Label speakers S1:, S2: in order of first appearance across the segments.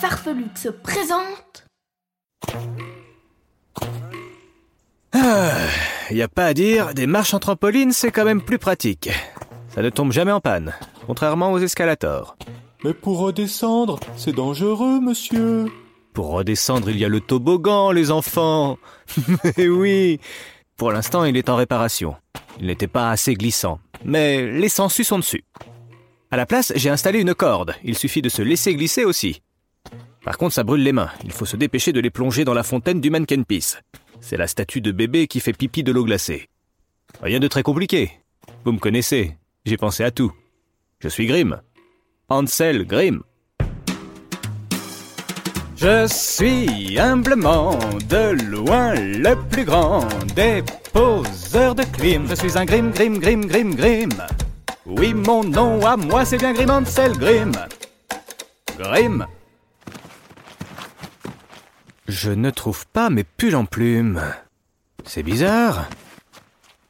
S1: Farfelux se présentent
S2: Y a pas à dire, des marches en trampoline, c'est quand même plus pratique. Ça ne tombe jamais en panne, contrairement aux escalators.
S3: Mais pour redescendre, c'est dangereux, monsieur.
S2: Pour redescendre, il y a le toboggan, les enfants. Mais oui. Pour l'instant, il est en réparation. Il n'était pas assez glissant. Mais les sangsues sont dessus. À la place, j'ai installé une corde. Il suffit de se laisser glisser aussi. Par contre, ça brûle les mains. Il faut se dépêcher de les plonger dans la fontaine du Mannequin Peace. C'est la statue de bébé qui fait pipi de l'eau glacée. Rien de très compliqué. Vous me connaissez. J'ai pensé à tout. Je suis Grimm. Ansel Grimm. Je suis humblement de loin le plus grand des poseurs de crime. Je suis un Grimm, Grimm, Grimm, Grimm, Grimm. Oui, mon nom à moi, c'est bien Grimm Ansel Grimm. Grimm. Je ne trouve pas mes pulls en plumes. C'est bizarre.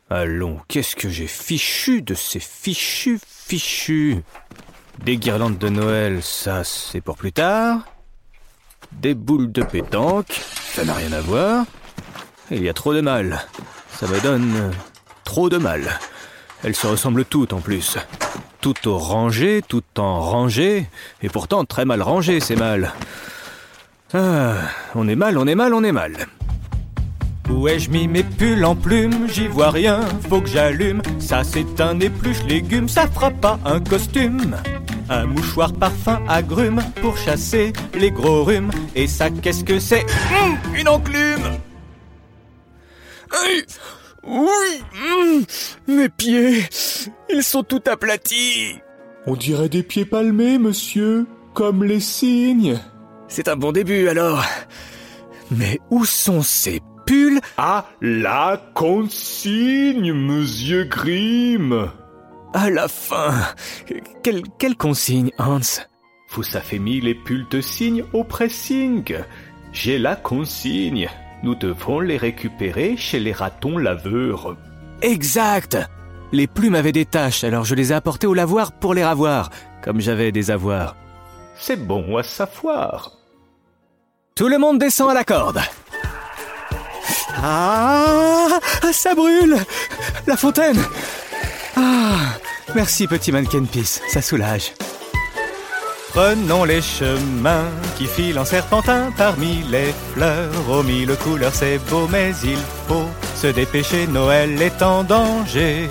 S2: Allons, qu'est-ce que j'ai fichu de ces fichus fichus? Des guirlandes de Noël, ça c'est pour plus tard. Des boules de pétanque, ça n'a rien à voir. Il y a trop de mal. Ça me donne trop de mal. Elles se ressemblent toutes en plus. Tout au rangé, tout en rangé, et pourtant très mal rangé, c'est mal. Ah, on est mal, on est mal, on est mal. Où ai-je mis mes pulls en plumes J'y vois rien, faut que j'allume. Ça c'est un épluche légume, ça fera pas un costume. Un mouchoir parfum agrume pour chasser les gros rhumes. Et ça qu'est-ce que c'est? Une enclume Aïe Oui hum, Mes pieds Ils sont tout aplatis
S3: On dirait des pieds palmés, monsieur. Comme les cygnes.
S2: C'est un bon début alors. Mais où sont ces pulls?
S3: À la consigne, monsieur Grimm.
S2: à la fin Quelle, quelle consigne, Hans?
S3: Vous avez mis les pulls de cygne au pressing. J'ai la consigne. Nous devons les récupérer chez les ratons laveurs.
S2: Exact Les plumes avaient des taches, alors je les ai apportées au lavoir pour les ravoir, comme j'avais des avoirs.
S3: C'est bon à savoir.
S2: Tout le monde descend à la corde. Ah, ça brûle La fontaine Ah, merci petit mannequin Peace, ça soulage. Prenons les chemins qui filent en serpentin parmi les fleurs. Aux mille couleurs, c'est beau, mais il faut se dépêcher. Noël est en danger.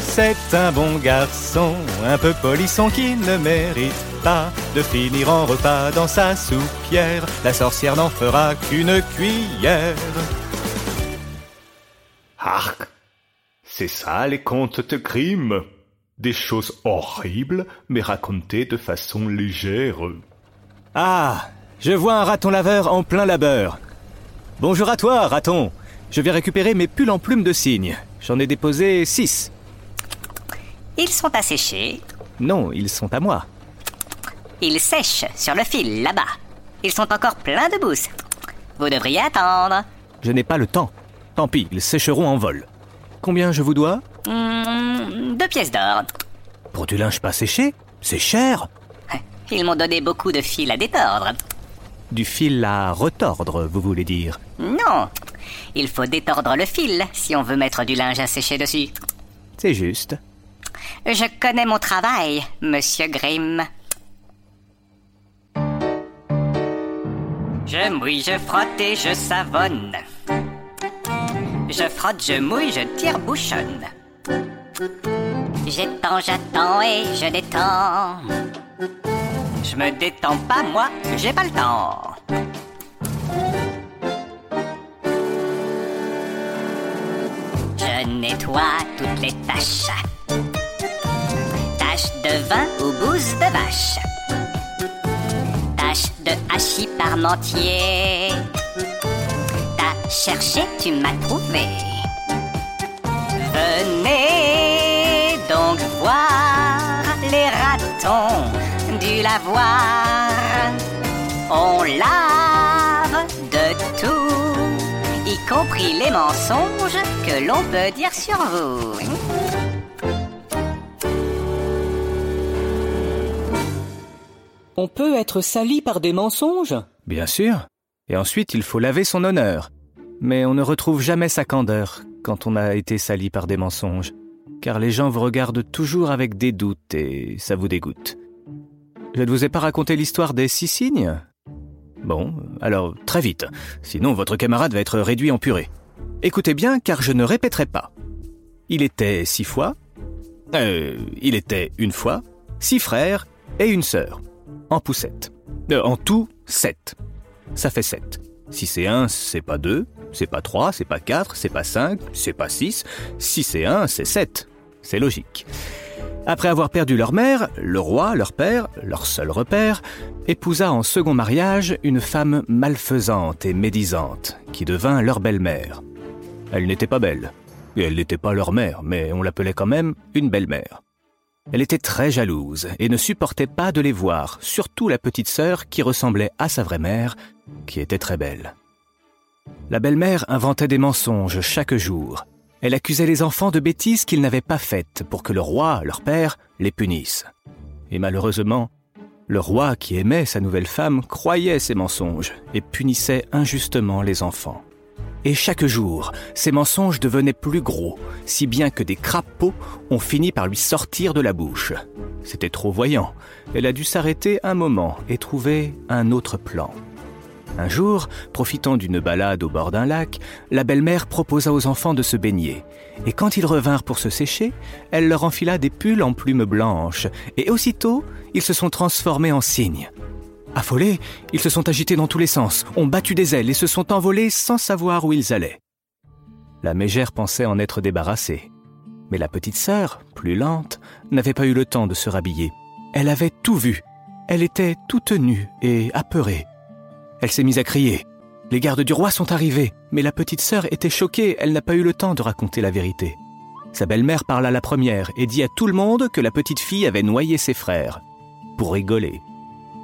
S2: C'est un bon garçon, un peu polisson qui ne mérite pas de finir en repas dans sa soupière. La sorcière n'en fera qu'une cuillère.
S3: Arc. C'est ça les contes de Grimm. Des choses horribles, mais racontées de façon légère.
S2: Ah, je vois un raton laveur en plein labeur. Bonjour à toi, raton. Je vais récupérer mes pulls en plumes de cygne. J'en ai déposé six.
S4: Ils sont asséchés.
S2: Non, ils sont à moi.
S4: Ils sèchent sur le fil là-bas. Ils sont encore pleins de bousses. Vous devriez attendre.
S2: Je n'ai pas le temps. Tant pis, ils sécheront en vol. Combien je vous dois?
S4: Hmm, deux pièces d'or.
S2: Pour du linge pas séché C'est cher.
S4: Ils m'ont donné beaucoup de fil à détordre.
S2: Du fil à retordre, vous voulez dire?
S4: Non, il faut détordre le fil si on veut mettre du linge à sécher dessus.
S2: C'est juste.
S4: Je connais mon travail, monsieur Grimm. Je mouille, je frotte et je savonne. Je frotte, je mouille, je tire bouchonne. J'étends, j'attends et je détends. Je me détends pas, moi, j'ai pas le temps. Je nettoie toutes les tâches. de vin ou bouse de vache. Hachis parmentier. T'as cherché, tu m'as trouvé. Venez donc voir les ratons du lavoir. On lave de tout, y compris les mensonges que l'on peut dire sur vous.
S5: On peut être sali par des mensonges?
S2: Bien sûr. Et ensuite, il faut laver son honneur. Mais on ne retrouve jamais sa candeur quand on a été sali par des mensonges, car les gens vous regardent toujours avec des doutes et ça vous dégoûte. Je ne vous ai pas raconté l'histoire des six signes Bon, alors très vite, sinon votre camarade va être réduit en purée. Écoutez bien, car je ne répéterai pas. Il était six fois, euh, il était une fois, six frères et une sœur, en poussette. Euh, en tout, sept. Ça fait sept. Si c'est un, c'est pas deux, c'est pas trois, c'est pas quatre, c'est pas cinq, c'est pas six. Si c'est un, c'est sept. C'est logique. Après avoir perdu leur mère, le roi, leur père, leur seul repère, épousa en second mariage une femme malfaisante et médisante, qui devint leur belle-mère. Elle n'était pas belle, et elle n'était pas leur mère, mais on l'appelait quand même une belle-mère. Elle était très jalouse et ne supportait pas de les voir, surtout la petite sœur qui ressemblait à sa vraie mère, qui était très belle. La belle-mère inventait des mensonges chaque jour. Elle accusait les enfants de bêtises qu'ils n'avaient pas faites pour que le roi, leur père, les punisse. Et malheureusement, le roi qui aimait sa nouvelle femme croyait ces mensonges et punissait injustement les enfants. Et chaque jour, ces mensonges devenaient plus gros, si bien que des crapauds ont fini par lui sortir de la bouche. C'était trop voyant. Elle a dû s'arrêter un moment et trouver un autre plan. Un jour, profitant d'une balade au bord d'un lac, la belle-mère proposa aux enfants de se baigner. Et quand ils revinrent pour se sécher, elle leur enfila des pulls en plumes blanches, et aussitôt, ils se sont transformés en cygnes. Affolés, ils se sont agités dans tous les sens, ont battu des ailes et se sont envolés sans savoir où ils allaient. La mégère pensait en être débarrassée. Mais la petite sœur, plus lente, n'avait pas eu le temps de se rhabiller. Elle avait tout vu. Elle était toute nue et apeurée. Elle s'est mise à crier. Les gardes du roi sont arrivés, mais la petite sœur était choquée, elle n'a pas eu le temps de raconter la vérité. Sa belle-mère parla la première et dit à tout le monde que la petite fille avait noyé ses frères. Pour rigoler.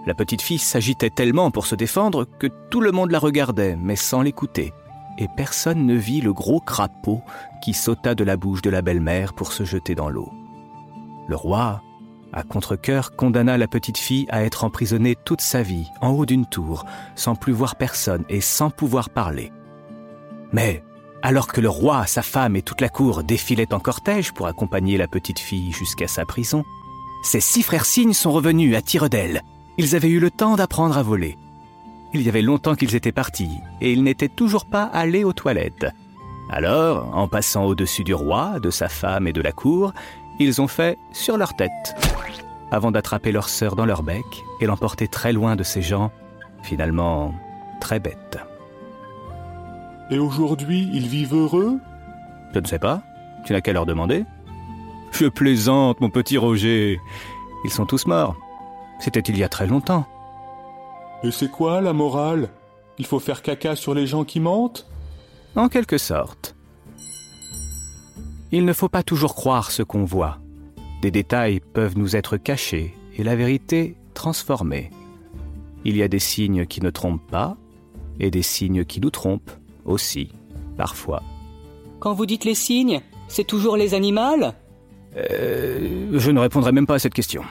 S2: La petite fille s'agitait tellement pour se défendre que tout le monde la regardait, mais sans l'écouter. Et personne ne vit le gros crapaud qui sauta de la bouche de la belle-mère pour se jeter dans l'eau. Le roi, à contre-coeur, condamna la petite fille à être emprisonnée toute sa vie, en haut d'une tour, sans plus voir personne et sans pouvoir parler. Mais, alors que le roi, sa femme et toute la cour défilaient en cortège pour accompagner la petite fille jusqu'à sa prison, ses six frères cygnes sont revenus à tire d'aile, ils avaient eu le temps d'apprendre à voler. Il y avait longtemps qu'ils étaient partis, et ils n'étaient toujours pas allés aux toilettes. Alors, en passant au-dessus du roi, de sa femme et de la cour, ils ont fait sur leur tête, avant d'attraper leur sœur dans leur bec et l'emporter très loin de ces gens, finalement très bêtes.
S6: Et aujourd'hui, ils vivent heureux?
S2: Je ne sais pas. Tu n'as qu'à leur demander. Je plaisante, mon petit Roger. Ils sont tous morts. C'était il y a très longtemps.
S6: Et c'est quoi la morale? Il faut faire caca sur les gens qui mentent?
S2: En quelque sorte. Il ne faut pas toujours croire ce qu'on voit. Des détails peuvent nous être cachés et la vérité transformée. Il y a des signes qui ne trompent pas et des signes qui nous trompent aussi, parfois.
S5: Quand vous dites les signes, c'est toujours les animaux?
S2: Euh, Je ne répondrai même pas à cette question.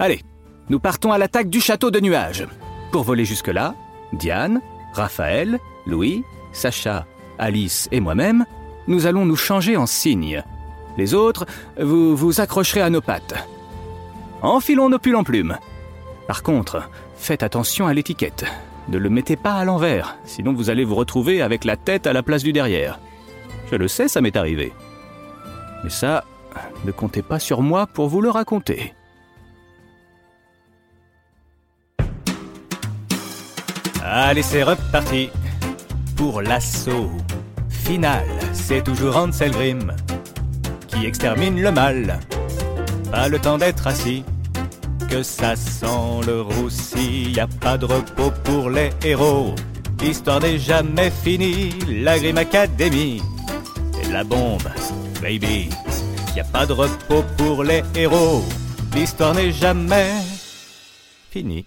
S2: Allez, nous partons à l'attaque du château de nuages. Pour voler jusque-là, Diane, Raphaël, Louis, Sacha, Alice et moi-même, nous allons nous changer en cygnes. Les autres, vous vous accrocherez à nos pattes. Enfilons nos pulls en plumes. Par contre, faites attention à l'étiquette. Ne le mettez pas à l'envers, sinon vous allez vous retrouver avec la tête à la place du derrière. Je le sais, ça m'est arrivé. Mais ça, ne comptez pas sur moi pour vous le raconter. Allez, c'est reparti pour l'assaut final. C'est toujours Anselgrim qui extermine le mal. pas le temps d'être assis. Que ça sent le roussi, y a pas de repos pour les héros. L'histoire n'est jamais finie, la Grim Academy. C'est la bombe, baby. Y a pas de repos pour les héros. L'histoire n'est jamais finie.